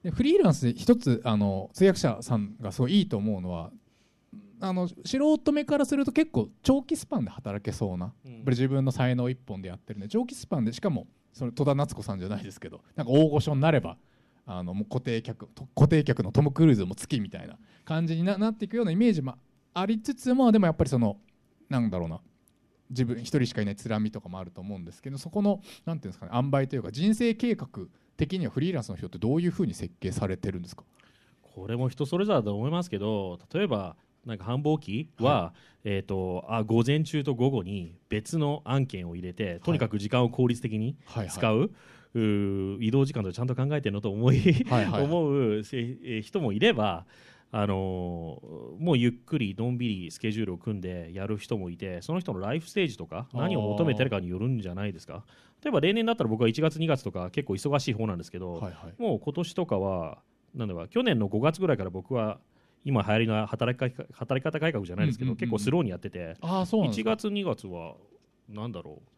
でフリーランスで一つあの通訳者さんがすごいいいと思うのはあの素人目からすると結構長期スパンで働けそうな、うん。やっぱり自分の才能一本でやってるんで長期スパンでしかもその戸田夏子さんじゃないですけどなんか大御所になればあのもう固定客と固定客のトム・クルーズも月みたいな感じにななっていくようなイメージもありつつもでもやっぱりそのなんだろうな。自分一人しかいないつらみとかもあると思うんですけどそこのなんていうんですかね塩梅というか人生計画的にはフリーランスの人ってどういうふうに設計されてるんですか？これも人それぞれだと思いますけど例えばなんか繁忙期は、えー、とあ午前中と午後に別の案件を入れてとにかく時間を効率的にはい使う,、うー移動時間とちゃんと考えてるのと思い、はいはい。思う人もいれば、あのーもうゆっくりのんびりスケジュールを組んでやる人もいてその人のライフステージとか何を求めてるかによるんじゃないですか。例えば例年だったら僕は1月2月とか結構忙しい方なんですけど、はいはい。もう今年とかはなんだか去年の5月ぐらいから僕は今流行りの働きか働き方改革じゃないですけど、結構スローにやっててああそうなんです1か月2月はなんだろう、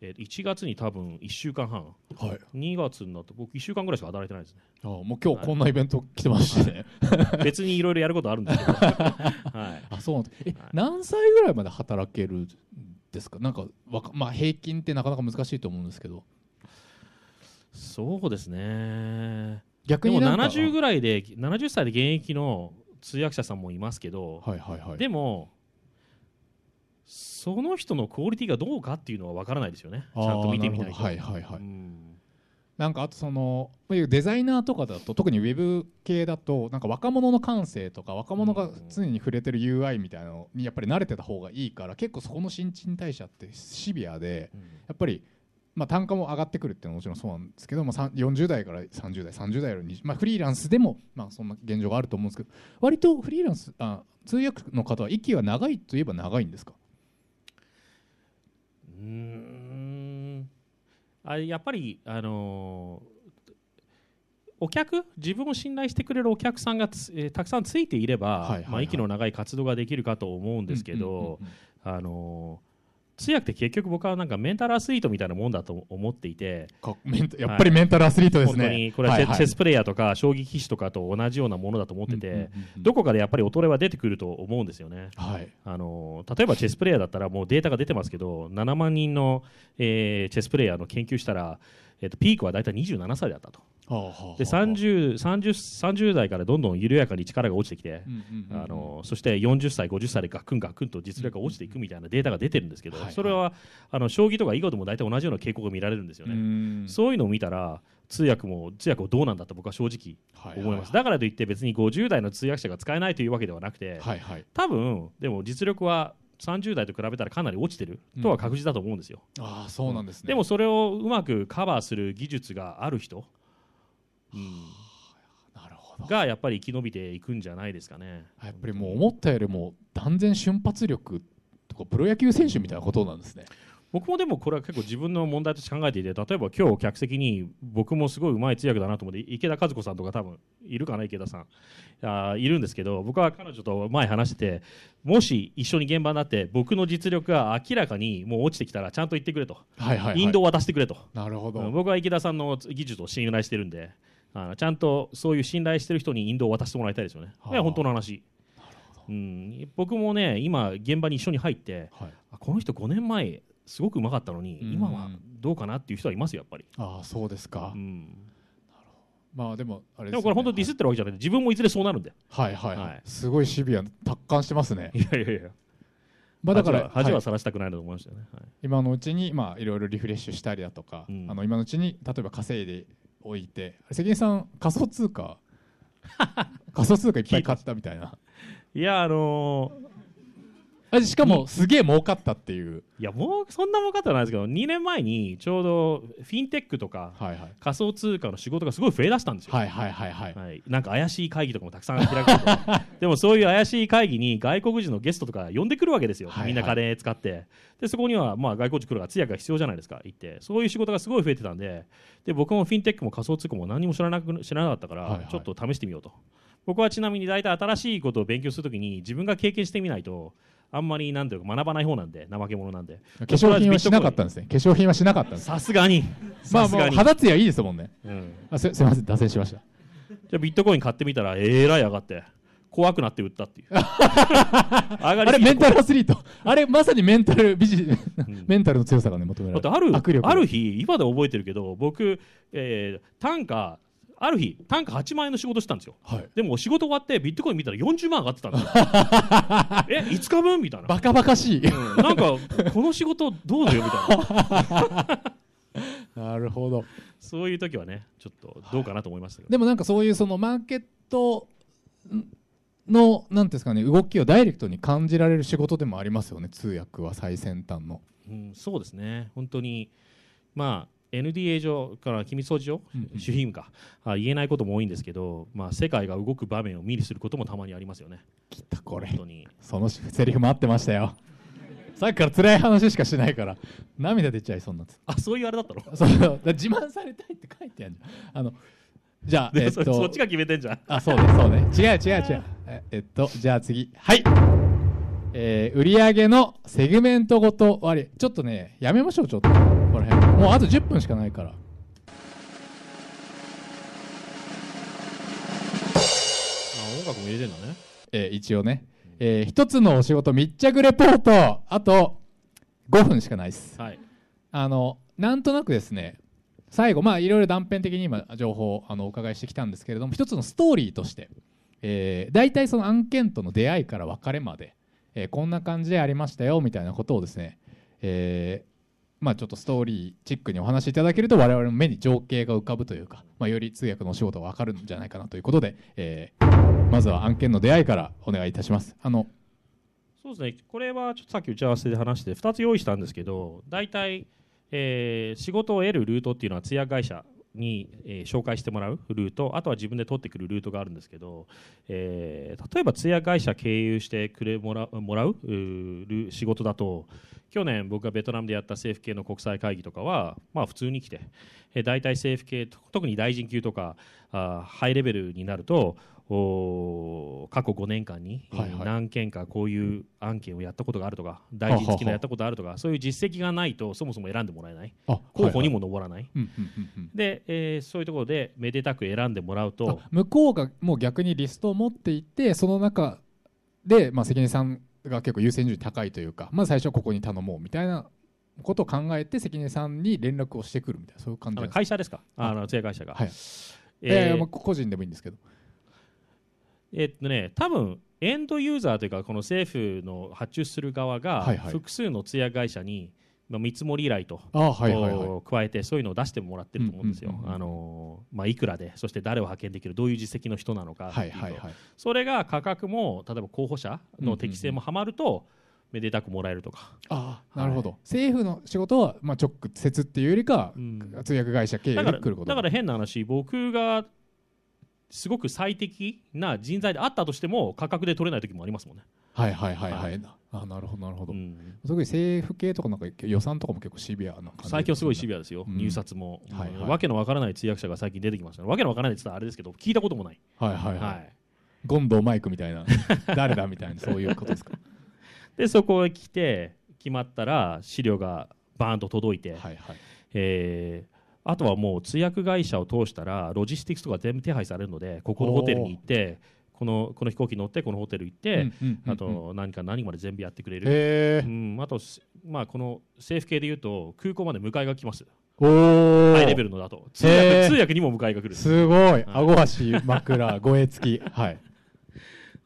えー1月に多分1週間半。はい。2月になって僕1週間ぐらいしか働いてないですね。あーもう今日こんなイベント来てましてね、別にいろいろやることあるんですけど、はい、あそうなんです。え、はい。何歳ぐらいまで働けるんですか？なんかわかまあ平均ってなかなか難しいと思うんですけど。そうですね。逆でもになんか。70ぐらいで70歳で現役の通訳者さんもいますけど、はいはいはい。でもその人のクオリティがどうかっていうのは分からないですよね。ちゃんと見てみないと。はいはいはい、うん。なんかあとそのデザイナーとかだと特にウェブ系だとなんか若者の感性とか若者が常に触れてる UI みたいなのにやっぱり慣れてた方がいいから結構そこの新陳代謝ってシビアでうん。やっぱり、まあ、単価も上がってくるっていうのはもちろんそうなんですけども、さん40代から30代30代より20、まあ、フリーランスでも、まあ、そんな現状があると思うんですけど割とフリーランスあ通訳の方は息は長いといえば長いんですか？うーん。あやっぱり、あのーお客自分を信頼してくれるお客さんがつ、えーたくさんついていれば、はいはいはい。まあ、息の長い活動ができるかと思うんですけど、あのー通訳って結局僕はなんかメンタルアスリートみたいなもんだと思っていて、やっぱりメンタルアスリートですね、本当にこれはチェ,、はいはい。チェスプレーヤーとか将棋棋士とかと同じようなものだと思ってて、うんうんうんうん。どこかでやっぱり衰えは出てくると思うんですよね。はい。あの例えばチェスプレーヤーだったらもうデータが出てますけど7万人の、えーチェスプレーヤーの研究したら、えっとピークは大体27歳だったとで 30, 30, 30代からどんどん緩やかに力が落ちてきて、そして40歳、50歳でガクンガクンと実力が落ちていくみたいなデータが出てるんですけど、はいはい。それはあの将棋とか囲碁でも大体同じような傾向が見られるんですようね。ん。そういうのを見たら通訳も通訳もどうなんだと僕は正直はい思います、はいだからといって別に50代の通訳者が使えないというわけではなくて、はいはい。多分でも実力は30代と比べたらかなり落ちてるとは確実だと思うんですよ、ああそうなんですね。でもそれをうまくカバーする技術がある人、うんなるほどがやっぱり生き延びていくんじゃないですかね。やっぱりもう思ったよりも断然瞬発力とかプロ野球選手みたいなことなんですね。僕もでもこれは結構自分の問題として考えていて例えば今日客席に僕もすごいうまい通訳だなと思って池田和子さんとか多分いるかな池田さん。あーいるんですけど僕は彼女と前話しててもし一緒に現場になって僕の実力が明らかにもう落ちてきたらちゃんと言ってくれと、はいはい、はい、インドを渡してくれと、なるほど、うん僕は池田さんの技術を信頼してるんであのちゃんとそういう信頼してる人にインドを渡してもらいたいですよね。はあ。本当の話。うん、僕もね今現場に一緒に入ってはい、あこの人5年前すごくうまかったのに、うん。今はどうかなっていう人はいますよやっぱり、ああそうですか、うん、まあでもあれでもこれ本当ディスってるわけじゃなくて自分もいずれそうなるんで。はいはい、はい。はい。すごいシビア達観してますね。いやいやいや。まあだから恥はさらしたくないなと思いましたよね、はい。今のうちにまあいろいろリフレッシュしたりだとか、うん。あの今のうちに例えば稼いでおいて関根さん仮想通貨 仮想通貨いっぱい買ったみたいな。いやあのあしかもすげえ儲かったっていう。ーいやもうそんなもんかってはないですけど2年前にちょうどフィンテックとかはいはい。仮想通貨の仕事がすごい増えだしたんですよ、はいはいはいはい。はい、なんか怪しい会議とかもたくさん開かれて でもそういう怪しい会議に外国人のゲストとか呼んでくるわけですよ、はいはい。みんな金使って。でそこにはまあ外国人来るから通訳が必要じゃないですか。行って。そういう仕事がすごい増えてたんで。で僕もフィンテックも仮想通貨も何も知らなく知らなかったから、はいはい。ちょっと試してみようと。僕はちなみに大体新しいことを勉強するときに自分が経験してみないとあんまりなんていうか学ばない方なんで怠け者なんで。化粧品はしなかったんですね。化粧品はしなかったんです。さすがに。まあもう肌ツヤいいですもんね。うん。あすすいません。脱線しました。じゃあビットコイン買ってみたらえらい上がって怖くなって売ったっていう。あれメンタルアスリート。あれまさにメンタルビジ、ん。メンタルの強さがね求められる。あるある日今で覚えてるけど僕、えー単価ある日単価8万円の仕事してたんですよ。はい。でも仕事終わってビットコイン見たら40万上がってたんですよ。え5日分みたいな、バカバカしい。うん。なんかこの仕事どうだよみたいな。なるほど。そういう時はねちょっとどうかなと思いましたけど、でもなんかそういうそのマーケットのなんですかね動きをダイレクトに感じられる仕事でもありますよね通訳は最先端の。うん、そうですね。本当にまあ NDA 上から機密保持上、うんうん。守秘義務か。あ言えないことも多いんですけど、まあ、世界が動く場面を見にすることもたまにありますよね。きたこれ。本当に。そのセリフも合ってましたよ。さっきから辛い話しかしないから。涙出ちゃいそうになって。あそういうあれだったの？そう。自慢されたいって書いてあるじゃん。あのじゃあでえっと。そそっちが決めてんじゃん。あそうねそうね違う違う違う。ええっとじゃあ次。はい。えー、売上のセグメントごと割り。ちょっとねやめましょうちょっとここら辺。もうあと10分しかないから。あ音楽も入れてんだね。えー一応ね、えー一つのお仕事密着レポート。あと5分しかないです。はい。あのなんとなくですね。最後まあいろいろ断片的に今情報をあのお伺いしてきたんですけれども一つのストーリーとして、えー、大体その案件との出会いから別れまで、えーこんな感じでありましたよみたいなことをですね、えーまあ、ちょっとストーリーチックにお話しいただけると我々の目に情景が浮かぶというか、まあ、より通訳のお仕事が分かるんじゃないかなということで、えーまずは案件の出会いからお願いいたします。あのそうですねこれはちょっとさっき打ち合わせで話して2つ用意したんですけど大体、えー仕事を得るルートっていうのは通訳会社に、えー紹介してもらうルートあとは自分で取ってくるルートがあるんですけど、えー例えば通訳会社経由してくれもらうもらうう仕事だと去年僕がベトナムでやった政府系の国際会議とかは、まあ、普通に来て、えー大体政府系特に大臣級とかあハイレベルになるとおー過去5年間に、えーはいはい。何件かこういう案件をやったことがあるとか大臣付きのやったことあるとかそういう実績がないとそもそも選んでもらえない。あ候補にも、も上らない、で、えーそういうところでめでたく選んでもらうとあ向こうがもう逆にリストを持っていてその中で、まあ、関根さんが結構優先順位高いというかまず最初はここに頼もうみたいなことを考えて関根さんに連絡をしてくるみたいなそういう感じ会社ですか？あの通訳会社が、はい。えいやいやーまあ個人でもいいんですけどえっとね多分エンドユーザーというかこの政府の発注する側がはいはい。複数の通訳会社に、まあ、見積もり依頼と、加えてそういうのを出してもらってると思うんですよ。あのーまあいくらでそして誰を派遣できるどういう実績の人なのかそれが価格も例えば候補者の適性もはまると、めでたくもらえるとか、ああなるほど、政府の仕事は、まあ、直接っていうよりか、うん。通訳会社経由で来ること。だから変な話僕がすごく最適な人材であったとしても価格で取れない時もありますもんね、はいはいはいはい、はい。あなるほどなるほど、うん。すごい政府系とかなんか予算とかも結構シビアな感じ。最近はすごいシアビアですよ、うん。入札も、はいはい。わけのわからない通訳者が最近出てきました。ねわけのわからないって言ったらあれですけど聞いたこともない、はいはいはい、はい。ゴンドウマイクみたいな。誰だみたいなそういうことですか。でそこへ来て決まったら資料がバーンと届いて、はいはい。えーあとはもう通訳会社を通したらロジスティクスとか全部手配されるのでここのホテルに行ってこのこの飛行機乗ってこのホテル行って、あと何か何まで全部やってくれる、うん、あと、すまあ、この政府系でいうと空港まで迎えが来ます。おおハイレベルのだと。通訳通訳にも迎えが来る。すごい。顎足枕 護衛付き。はい。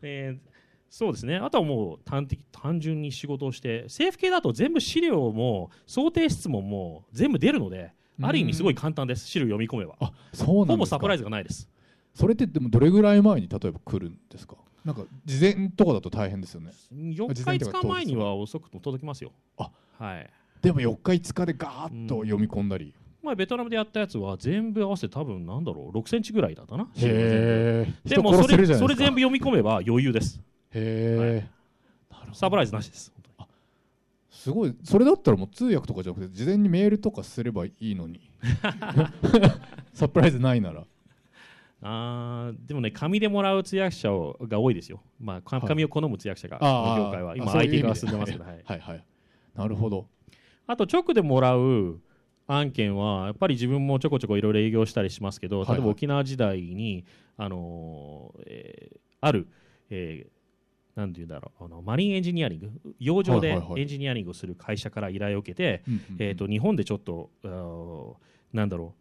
えーそうですね。あとはもう単的単純に仕事をして政府系だと全部資料も想定質問も全部出るのである意味すごい簡単です。資料読み込めば。あそうなんですか。ほぼサプライズがないです。それってでもどれぐらい前に例えば来るんですか？なんか事前とかだと大変ですよね。4日事前というか5日前には遅くとも届きますよ。あはい。でも4日5日でガーッと読み込んだり、まあ、ベトナムでやったやつは全部合わせて多分なんだろう。6センチぐらいだったな。へえでもそれそれ全部部読み込めば余裕です。へえ、なるほどサプライズなしです。本すごいそれだったらもう通訳とかじゃなくて事前にメールとかすればいいのに。サプライズないなら。あーでもね紙でもらう通訳者をが多いですよ、まあ、紙を好む通訳者が、あーこの業界は。今 IT 化が進んでますけど、はい。はいはい。なるほど。あと直でもらう案件はやっぱり自分もちょこちょこいろいろ営業したりしますけど、はいはい。例えば沖縄時代に、あのーえーある、えーなんていうんだろう。あのマリンエンジニアリング？洋上ではいはいはい。エンジニアリングをする会社から依頼を受けて、えー、と日本でちょっとなんだろ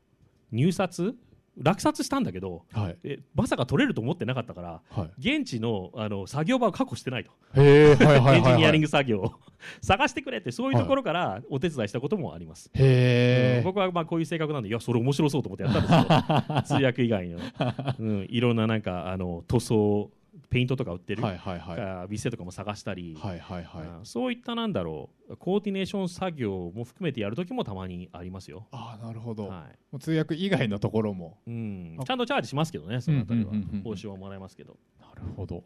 う。入札？落札したんだけどはい。えまさか取れると思ってなかったからはい。現地のあの作業場を確保してないと、エンジニアリンググ作業を。探してくれってそういうところからお手伝いしたこともあります、へえうん僕はまあこういう性格なんでいやそれ面白そうと思ってやったんですよ。通訳以外の、うん、いろんななんかあの塗装ペイントとか売ってる、はいはいはい。あ店とかも探したり、はいはいはい。あそういったなんだろう。コーディネーション作業も含めてやるときもたまにありますよ、ああなるほど、はもう通訳以外のところも。いうん。あ、ちゃんとチャージしますけどねそのあたりは。うんうんうんうん報酬はもらえますけど。なるほど。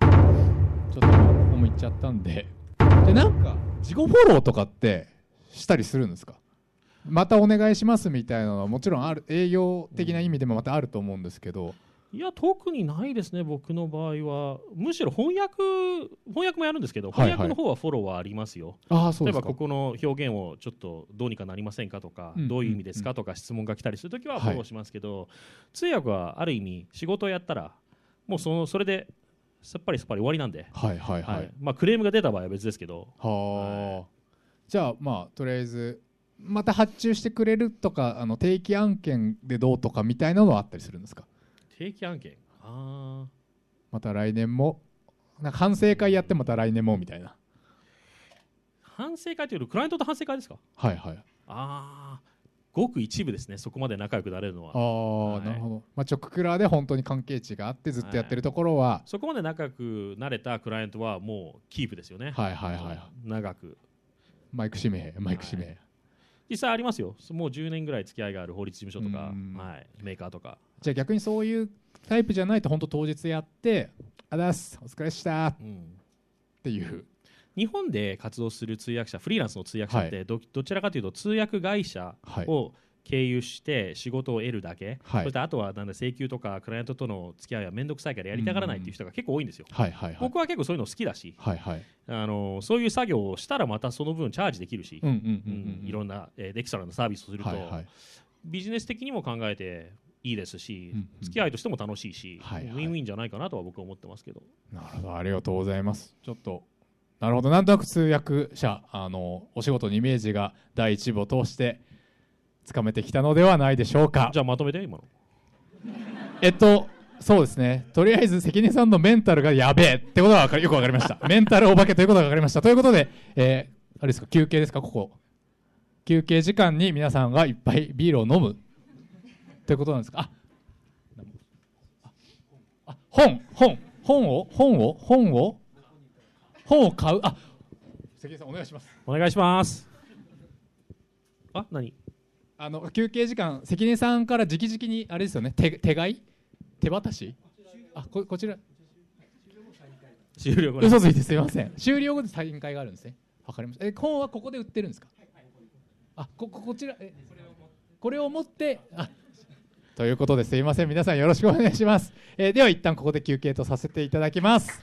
ちょっとここも行っちゃったんで。でなんか自己フォローとかってしたりするんですか？またお願いしますみたいなのはもちろんある営業的な意味でもまたあると思うんですけど、いや特にないですね僕の場合は。むしろ翻訳翻訳もやるんですけどはいはい。翻訳の方はフォローはありますよ、ああそう例えばここの表現をちょっとどうにかなりませんかとか、うんどういう意味ですかとか質問が来たりするときははい。フォローしますけど、通訳はある意味仕事をやったらもうそのそれでさっぱりさっぱり終わりなんで、はいはいはい、はい。まあ、クレームが出た場合は別ですけど。はあ、じゃあまあとりあえずまた発注してくれるとかあの定期案件でどうとかみたいなのはあったりするんですか？定期案件あまた来年も。なんか反省会やってまた来年もみたいな。ー反省会というよりクライアントと反省会ですか？はいはい。ああごく一部ですねそこまで仲良くなれるのは。ああ、はい。なるほど、まあ、直クラで本当に関係値があってずっとやってるところは、そこまで仲良くなれたクライアントはもうキープですよね。はい、はいはいはい。長く。マイク指名マイク指名、実際ありますよ。もう10年ぐらい付き合いがある法律事務所とかうん、はい、メーカーとかじゃあ逆にそういうタイプじゃないと本当当日やって「あざっすお疲れっした」っうんていう。日本で活動する通訳者フリーランスの通訳者ってど,、どちらかというと通訳会社はいを経由して仕事を得るだけ、はい。そしてあとはなんだ請求とかクライアントとの付き合いは面倒くさいからやりたがらないっていう人が結構多いんですよ、はいはいはい僕は結構そういうの好きだしはいはい。あのそういう作業をしたらまたその分チャージできるし、いろんな、えーエクストラのサービスをすると、はいはい。ビジネス的にも考えていいですし、うんうん。付き合いとしても楽しいし、はいはい。ウィンウィンじゃないかなとは僕は思ってますけど。なるほど。ありがとうございます。ちょっとなるほど。なんとなく通訳者あのお仕事のイメージが第一部を通してつかめてきたのではないでしょうか。じゃあまとめて今の。えっとそうですね。とりあえず関根さんのメンタルがやべえってことがわかりよくわかりました。メンタルお化けということがわかりました。ということで、えー、あれですか休憩ですか？ここ。休憩時間に皆さんがいっぱいビールを飲むということなんですか？ああ本本本を本を本を本を買う？あ関根さんお願いします。お願いします。あ何？あの休憩時間関根さんから直々にあれですよね手手買い手渡し？あここちら。終了後に。嘘ついてすいません。終了後でサイン会があるんですね。わかりました。え本はここで売ってるんですか？あこここちら。えこれを持ってあということです。いません。皆さんよろしくお願いします、えーでは一旦ここで休憩とさせていただきます。